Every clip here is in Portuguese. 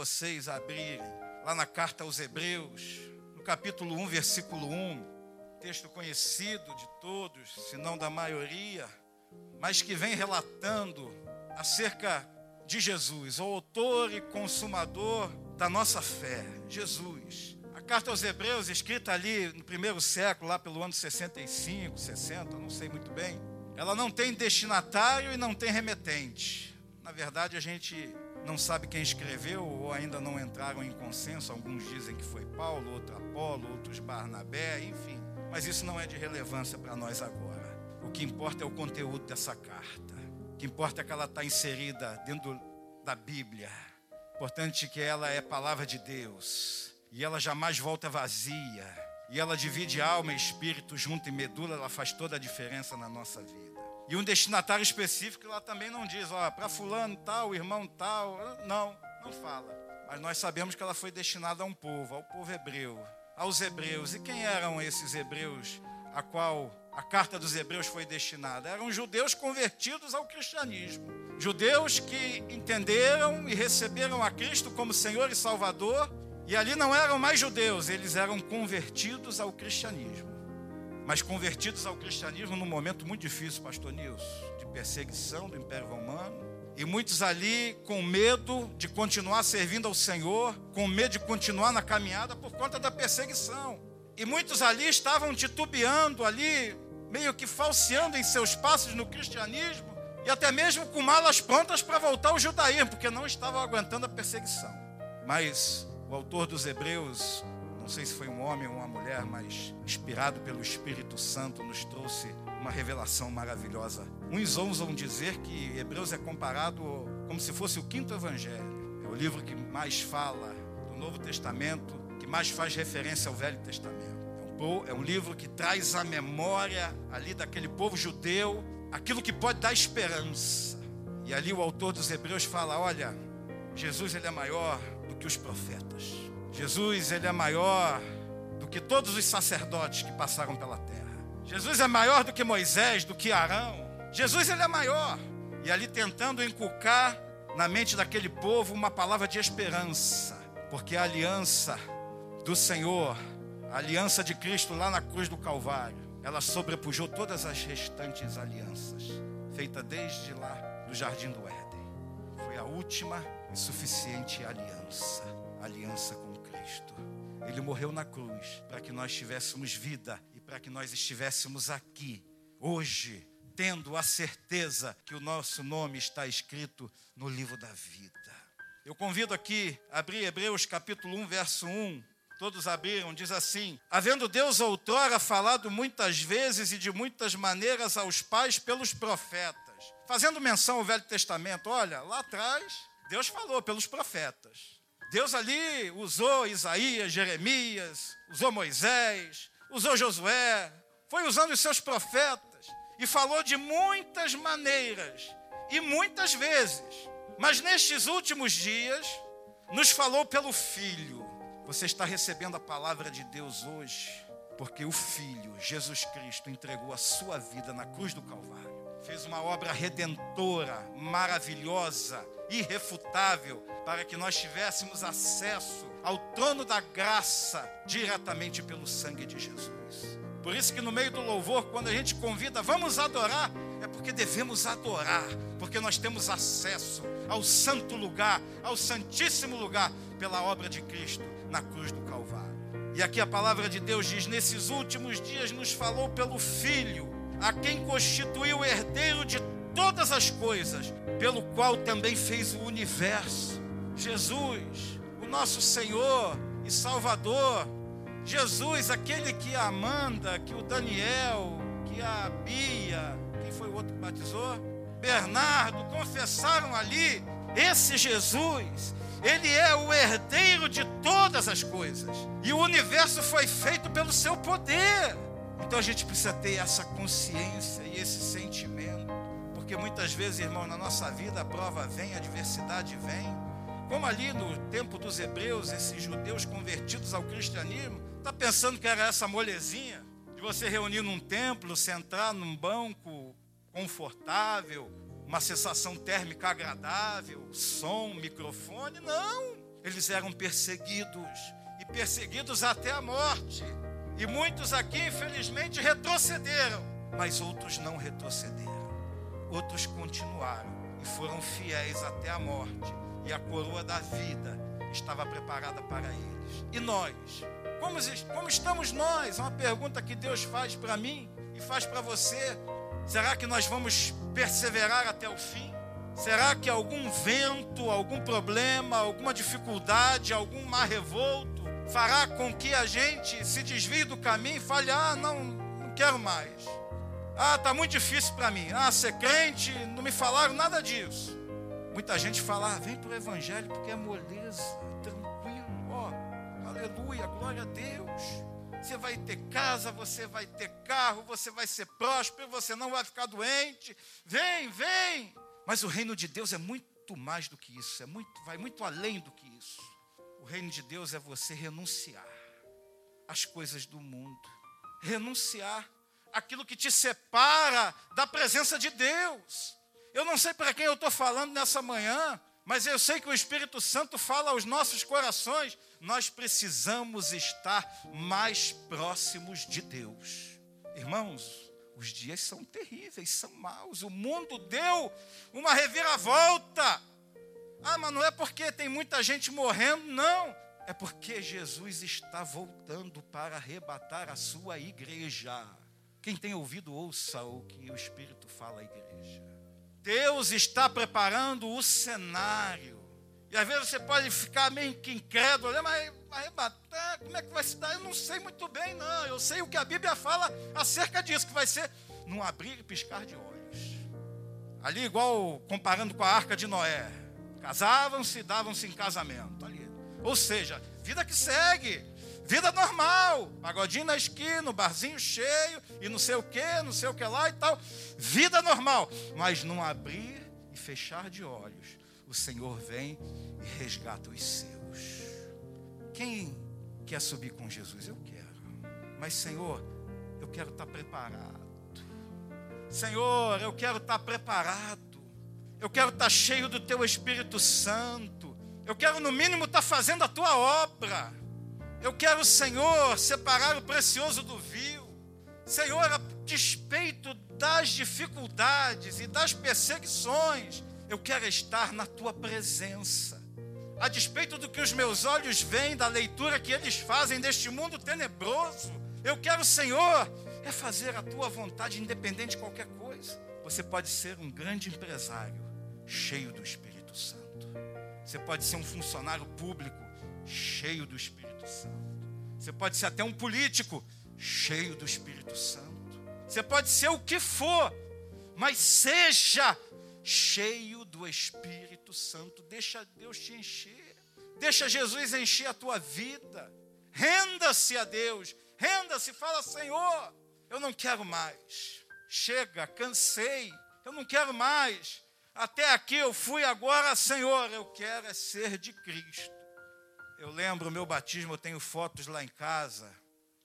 vocês abrirem lá na carta aos Hebreus, no capítulo 1, versículo 1, texto conhecido de todos, se não da maioria, mas que vem relatando acerca de Jesus, o autor e consumador da nossa fé, Jesus. A carta aos Hebreus, escrita ali no primeiro século, lá pelo ano 65, 60, não sei muito bem, ela não tem destinatário e não tem remetente. Na verdade, a gente não sabe quem escreveu ou ainda não entraram em consenso. Alguns dizem que foi Paulo, outro Apolo, outros Barnabé, enfim. Mas isso não é de relevância para nós agora. O que importa é o conteúdo dessa carta. O que importa é que ela está inserida dentro da Bíblia. Importante que ela é palavra de Deus. E ela jamais volta vazia. E ela divide alma e espírito junto em medula. Ela faz toda a diferença na nossa vida. E um destinatário específico ela também não diz, ó, para fulano tal, irmão tal. Não, não fala. Mas nós sabemos que ela foi destinada a um povo, ao povo hebreu, aos hebreus. E quem eram esses hebreus a qual a carta dos hebreus foi destinada? Eram judeus convertidos ao cristianismo. Judeus que entenderam e receberam a Cristo como Senhor e Salvador. E ali não eram mais judeus, eles eram convertidos ao cristianismo mas convertidos ao cristianismo num momento muito difícil, pastor Nilson, de perseguição do Império Romano. E muitos ali com medo de continuar servindo ao Senhor, com medo de continuar na caminhada por conta da perseguição. E muitos ali estavam titubeando ali, meio que falseando em seus passos no cristianismo, e até mesmo com malas prontas para voltar ao judaísmo, porque não estavam aguentando a perseguição. Mas o autor dos Hebreus não sei se foi um homem ou uma mulher, mas inspirado pelo Espírito Santo, nos trouxe uma revelação maravilhosa. Uns ousam dizer que Hebreus é comparado como se fosse o quinto evangelho. É o livro que mais fala do Novo Testamento, que mais faz referência ao Velho Testamento. É um livro que traz a memória ali daquele povo judeu, aquilo que pode dar esperança. E ali o autor dos Hebreus fala: olha, Jesus ele é maior do que os profetas. Jesus, ele é maior do que todos os sacerdotes que passaram pela terra. Jesus é maior do que Moisés, do que Arão. Jesus, ele é maior. E ali tentando inculcar na mente daquele povo uma palavra de esperança, porque a aliança do Senhor, a aliança de Cristo lá na cruz do Calvário, ela sobrepujou todas as restantes alianças, feita desde lá do jardim do Éden. Foi a última e suficiente aliança, aliança com Cristo. Ele morreu na cruz para que nós tivéssemos vida e para que nós estivéssemos aqui, hoje, tendo a certeza que o nosso nome está escrito no livro da vida. Eu convido aqui a abrir Hebreus capítulo 1, verso 1. Todos abriram, diz assim: Havendo Deus outrora falado muitas vezes e de muitas maneiras aos pais pelos profetas, fazendo menção ao Velho Testamento, olha, lá atrás, Deus falou pelos profetas. Deus ali usou Isaías, Jeremias, usou Moisés, usou Josué, foi usando os seus profetas e falou de muitas maneiras e muitas vezes. Mas nestes últimos dias, nos falou pelo Filho. Você está recebendo a palavra de Deus hoje, porque o Filho, Jesus Cristo, entregou a sua vida na cruz do Calvário. Fez uma obra redentora, maravilhosa, irrefutável, para que nós tivéssemos acesso ao trono da graça diretamente pelo sangue de Jesus. Por isso que no meio do louvor, quando a gente convida, vamos adorar, é porque devemos adorar, porque nós temos acesso ao santo lugar, ao santíssimo lugar, pela obra de Cristo na cruz do Calvário. E aqui a palavra de Deus diz: nesses últimos dias nos falou pelo Filho, a quem constituiu herdeiro de todas as coisas, pelo qual também fez o universo. Jesus, o nosso Senhor e Salvador. Jesus, aquele que a Amanda, que o Daniel, que a Bia, quem foi o outro que batizou? Bernardo, confessaram ali. Esse Jesus, ele é o herdeiro de todas as coisas. E o universo foi feito pelo seu poder. Então a gente precisa ter essa consciência e esse sentimento. Porque muitas vezes, irmão, na nossa vida a prova vem, a adversidade vem. Como ali no tempo dos hebreus, esses judeus convertidos ao cristianismo, está pensando que era essa molezinha de você reunir num templo, sentar num banco confortável, uma sensação térmica agradável, som, microfone? Não! Eles eram perseguidos e perseguidos até a morte. E muitos aqui, infelizmente, retrocederam, mas outros não retrocederam. Outros continuaram e foram fiéis até a morte, e a coroa da vida estava preparada para eles. E nós? Como, como estamos nós? É uma pergunta que Deus faz para mim e faz para você. Será que nós vamos perseverar até o fim? Será que algum vento, algum problema, alguma dificuldade, algum mar revolto fará com que a gente se desvie do caminho e fale: ah, não, não quero mais. Ah, está muito difícil para mim. Ah, ser crente, não me falaram nada disso. Muita gente fala: ah, vem para o Evangelho porque é moleza, tranquilo, ó, aleluia, glória a Deus. Você vai ter casa, você vai ter carro, você vai ser próspero, você não vai ficar doente. Vem, vem. Mas o reino de Deus é muito mais do que isso, é muito, vai muito além do que isso. O reino de Deus é você renunciar às coisas do mundo, renunciar aquilo que te separa da presença de Deus. Eu não sei para quem eu estou falando nessa manhã, mas eu sei que o Espírito Santo fala aos nossos corações. Nós precisamos estar mais próximos de Deus. Irmãos, os dias são terríveis, são maus. O mundo deu uma reviravolta. Ah, mas não é porque tem muita gente morrendo, não. É porque Jesus está voltando para arrebatar a sua igreja. Quem tem ouvido, ouça o que o Espírito fala à igreja. Deus está preparando o cenário. E às vezes você pode ficar meio que incrédulo, né? mas arrebatar, como é que vai se dar? Eu não sei muito bem, não. Eu sei o que a Bíblia fala acerca disso, que vai ser num abrir e piscar de olhos. Ali, igual comparando com a arca de Noé. Casavam-se, davam-se em casamento. Ali. Ou seja, vida que segue. Vida normal, pagodinho na esquina, barzinho cheio, e não sei o que, não sei o que lá e tal. Vida normal, mas não abrir e fechar de olhos. O Senhor vem e resgata os seus. Quem quer subir com Jesus? Eu quero. Mas, Senhor, eu quero estar preparado. Senhor, eu quero estar preparado. Eu quero estar cheio do Teu Espírito Santo. Eu quero, no mínimo, estar fazendo a Tua obra. Eu quero, Senhor, separar o precioso do vil. Senhor, a despeito das dificuldades e das perseguições, eu quero estar na tua presença. A despeito do que os meus olhos veem, da leitura que eles fazem deste mundo tenebroso, eu quero, Senhor, é fazer a tua vontade, independente de qualquer coisa. Você pode ser um grande empresário, cheio do Espírito Santo. Você pode ser um funcionário público, cheio do Espírito Santo. Você pode ser até um político cheio do Espírito Santo. Você pode ser o que for, mas seja cheio do Espírito Santo. Deixa Deus te encher. Deixa Jesus encher a tua vida. Renda-se a Deus. Renda-se, fala, Senhor, eu não quero mais. Chega, cansei. Eu não quero mais. Até aqui eu fui agora, Senhor, eu quero é ser de Cristo. Eu lembro o meu batismo, eu tenho fotos lá em casa,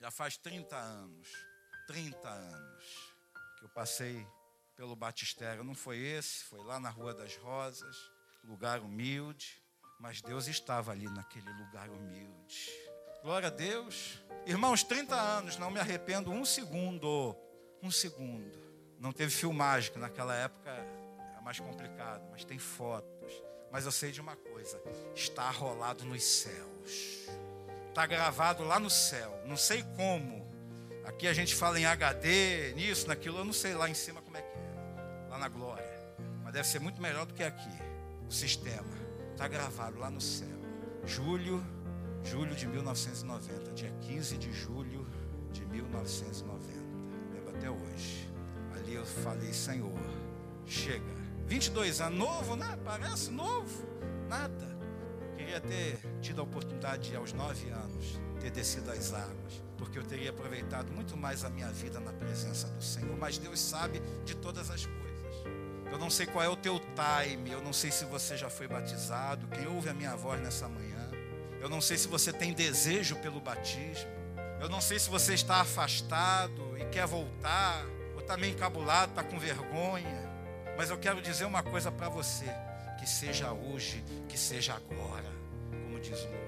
já faz 30 anos. 30 anos que eu passei pelo batistério. Não foi esse, foi lá na Rua das Rosas, lugar humilde, mas Deus estava ali naquele lugar humilde. Glória a Deus. Irmãos, 30 anos, não me arrependo um segundo. Um segundo. Não teve filmagem, que naquela época era mais complicado, mas tem fotos. Mas eu sei de uma coisa: está rolado nos céus. Está gravado lá no céu. Não sei como. Aqui a gente fala em HD, nisso, naquilo. Eu não sei lá em cima como é que é. Lá na glória. Mas deve ser muito melhor do que aqui. O sistema. Está gravado lá no céu. Julho, julho de 1990. Dia 15 de julho de 1990. Lembro até hoje. Ali eu falei, Senhor, chega 22 anos, novo, né? Parece novo, nada. Queria ter tido a oportunidade de, aos 9 anos, ter descido as águas, porque eu teria aproveitado muito mais a minha vida na presença do Senhor. Mas Deus sabe de todas as coisas. Eu não sei qual é o teu time, eu não sei se você já foi batizado, quem ouve a minha voz nessa manhã. Eu não sei se você tem desejo pelo batismo. Eu não sei se você está afastado e quer voltar, ou está meio encabulado, está com vergonha. Mas eu quero dizer uma coisa para você: que seja hoje, que seja agora. Como diz o louvor.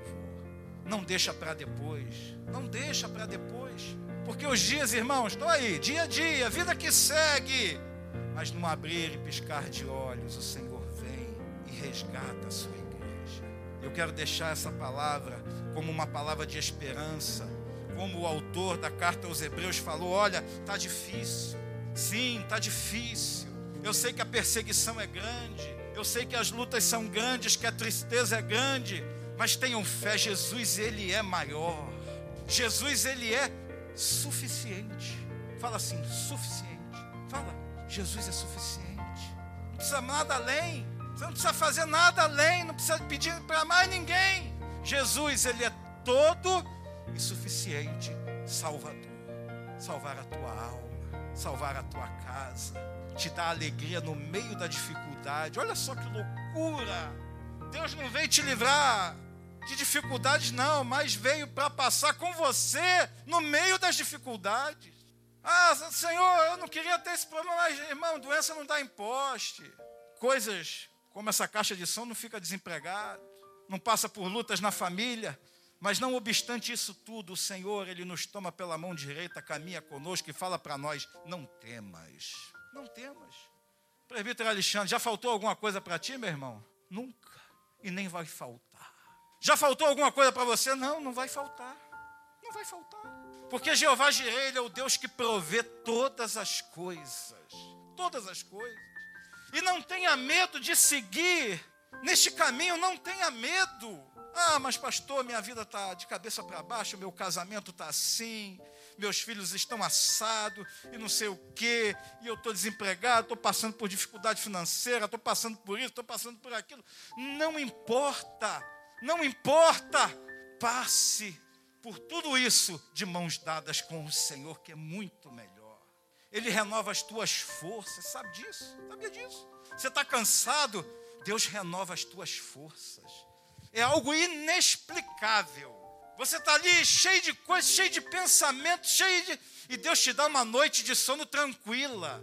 Não deixa para depois. Não deixa para depois. Porque os dias, irmãos, estão aí, dia a dia, vida que segue. Mas no abrir e piscar de olhos, o Senhor vem e resgata a sua igreja. Eu quero deixar essa palavra como uma palavra de esperança. Como o autor da carta aos Hebreus falou: olha, está difícil. Sim, está difícil. Eu sei que a perseguição é grande. Eu sei que as lutas são grandes, que a tristeza é grande. Mas tenham fé, Jesus, Ele é maior. Jesus, Ele é suficiente. Fala assim, suficiente. Fala, Jesus é suficiente. Não precisa nada além. Você não precisa fazer nada além. Não precisa pedir para mais ninguém. Jesus, Ele é todo e suficiente Salvador. Salvar a tua alma, salvar a tua casa, te dar alegria no meio da dificuldade. Olha só que loucura! Deus não veio te livrar de dificuldades, não, mas veio para passar com você no meio das dificuldades. Ah, Senhor, eu não queria ter esse problema, mas, irmão, doença não dá em poste. Coisas como essa caixa de som não fica desempregado, não passa por lutas na família, mas não obstante isso tudo, o Senhor, Ele nos toma pela mão direita, caminha conosco e fala para nós: não temas, não temas. Presbítero Alexandre, já faltou alguma coisa para ti, meu irmão? Nunca, e nem vai faltar. Já faltou alguma coisa para você? Não, não vai faltar. Não vai faltar. Porque Jeová Jireh, Ele é o Deus que provê todas as coisas. Todas as coisas. E não tenha medo de seguir neste caminho, não tenha medo. Ah, mas pastor, minha vida está de cabeça para baixo, meu casamento está assim, meus filhos estão assados e não sei o quê, e eu estou desempregado, estou passando por dificuldade financeira, estou passando por isso, estou passando por aquilo. Não importa, não importa, passe por tudo isso de mãos dadas com o Senhor, que é muito melhor. Ele renova as tuas forças, sabe disso? Sabia disso? Você está cansado? Deus renova as tuas forças é algo inexplicável. Você está ali cheio de coisas, cheio de pensamentos, cheio de. E Deus te dá uma noite de sono tranquila.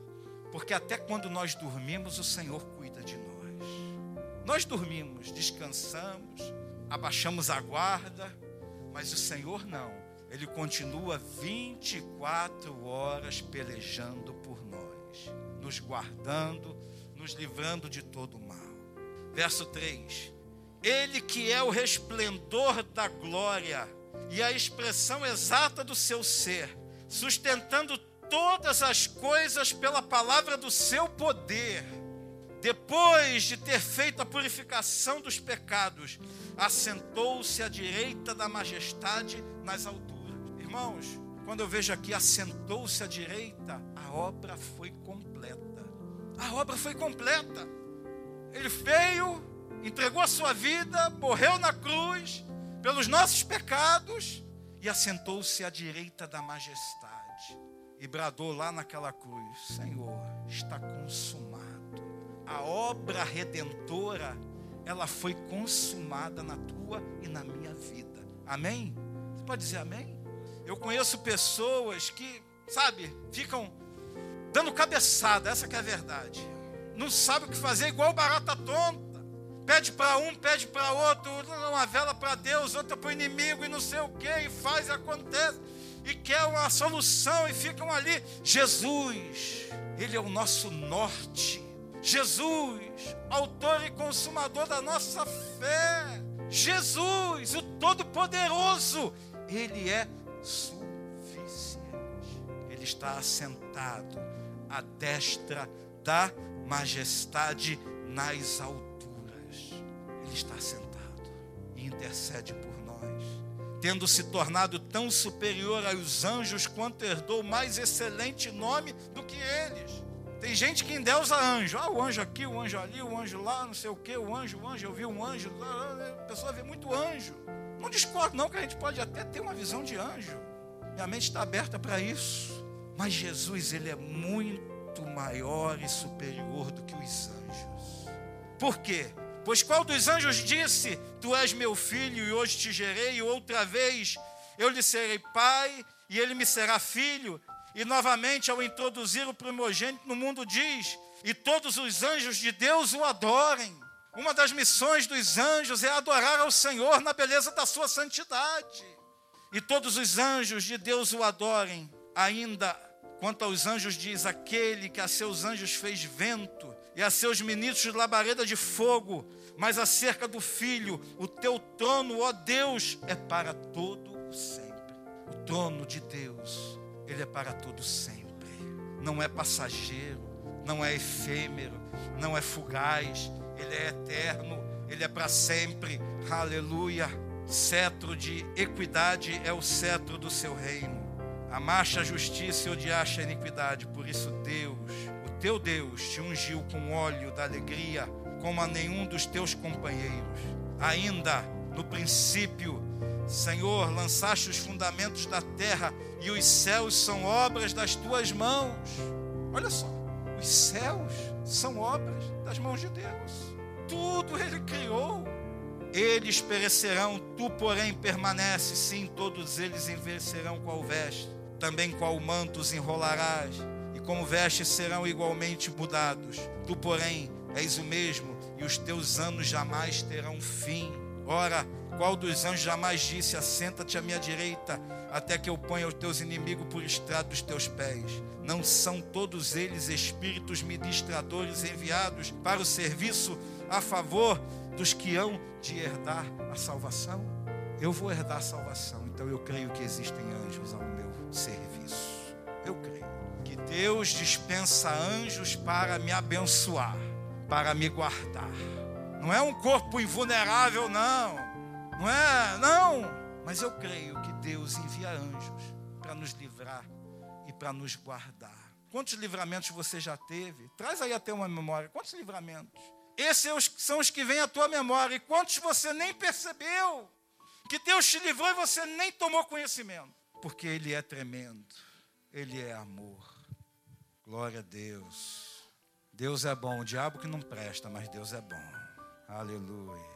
Porque até quando nós dormimos, o Senhor cuida de nós. Nós dormimos, descansamos, abaixamos a guarda, mas o Senhor não. Ele continua 24 horas pelejando por nós, nos guardando, nos livrando de todo mal. Verso 3: ele que é o resplendor da glória e a expressão exata do seu ser, sustentando todas as coisas pela palavra do seu poder. Depois de ter feito a purificação dos pecados, assentou-se à direita da majestade nas alturas. Irmãos, quando eu vejo aqui assentou-se à direita, a obra foi completa. A obra foi completa. Ele veio entregou a sua vida, morreu na cruz pelos nossos pecados e assentou-se à direita da majestade e bradou lá naquela cruz: Senhor, está consumado. A obra redentora, ela foi consumada na tua e na minha vida. Amém? Você pode dizer amém? Eu conheço pessoas que, sabe, ficam dando cabeçada, essa que é a verdade. Não sabe o que fazer, igual barata tonta Pede para um, pede para outro, uma vela para Deus, outra para o inimigo e não sei o que, e faz e acontece, e quer uma solução e ficam ali. Jesus, Ele é o nosso norte. Jesus, autor e consumador da nossa fé. Jesus, o Todo-Poderoso, Ele é suficiente. Ele está assentado à destra da majestade nas alturas está sentado e intercede por nós, tendo se tornado tão superior aos anjos quanto herdou mais excelente nome do que eles. Tem gente que endeusa anjo. Ah, o anjo aqui, o anjo ali, o anjo lá, não sei o que, o anjo, o anjo, eu vi um anjo. A pessoa vê muito anjo. Não discordo, não, que a gente pode até ter uma visão de anjo. Minha mente está aberta para isso. Mas Jesus, ele é muito maior e superior do que os anjos. Por quê? Pois qual dos anjos disse: Tu és meu filho e hoje te gerei, e outra vez eu lhe serei pai e ele me será filho? E novamente, ao introduzir o primogênito no mundo, diz: E todos os anjos de Deus o adorem. Uma das missões dos anjos é adorar ao Senhor na beleza da sua santidade. E todos os anjos de Deus o adorem. Ainda quanto aos anjos, diz: aquele que a seus anjos fez vento e a seus ministros labareda de fogo. Mas acerca do filho, o teu trono, ó Deus, é para todo o sempre. O trono de Deus, ele é para todo sempre. Não é passageiro, não é efêmero, não é fugaz, ele é eterno, ele é para sempre. Aleluia. Cetro de equidade é o cetro do seu reino. Amaste a justiça e odiaste a iniquidade. Por isso, Deus, teu Deus, te ungiu com óleo da alegria, como a nenhum dos teus companheiros. Ainda no princípio, Senhor, lançaste os fundamentos da terra e os céus são obras das tuas mãos. Olha só, os céus são obras das mãos de Deus tudo ele criou. Eles perecerão, tu, porém, permanece. Sim, todos eles envelhecerão qual veste, também qual manto os enrolarás, como vestes serão igualmente mudados. Tu, porém, és o mesmo, e os teus anos jamais terão fim. Ora, qual dos anjos jamais disse: Assenta-te à minha direita, até que eu ponha os teus inimigos por estrado dos teus pés? Não são todos eles espíritos ministradores enviados para o serviço a favor dos que hão de herdar a salvação? Eu vou herdar a salvação, então eu creio que existem anjos ao meu serviço. Deus dispensa anjos para me abençoar, para me guardar. Não é um corpo invulnerável, não. Não é, não. Mas eu creio que Deus envia anjos para nos livrar e para nos guardar. Quantos livramentos você já teve? Traz aí até uma memória. Quantos livramentos? Esses são os que vêm à tua memória. E quantos você nem percebeu? Que Deus te livrou e você nem tomou conhecimento. Porque Ele é tremendo. Ele é amor. Glória a Deus. Deus é bom. O diabo que não presta, mas Deus é bom. Aleluia.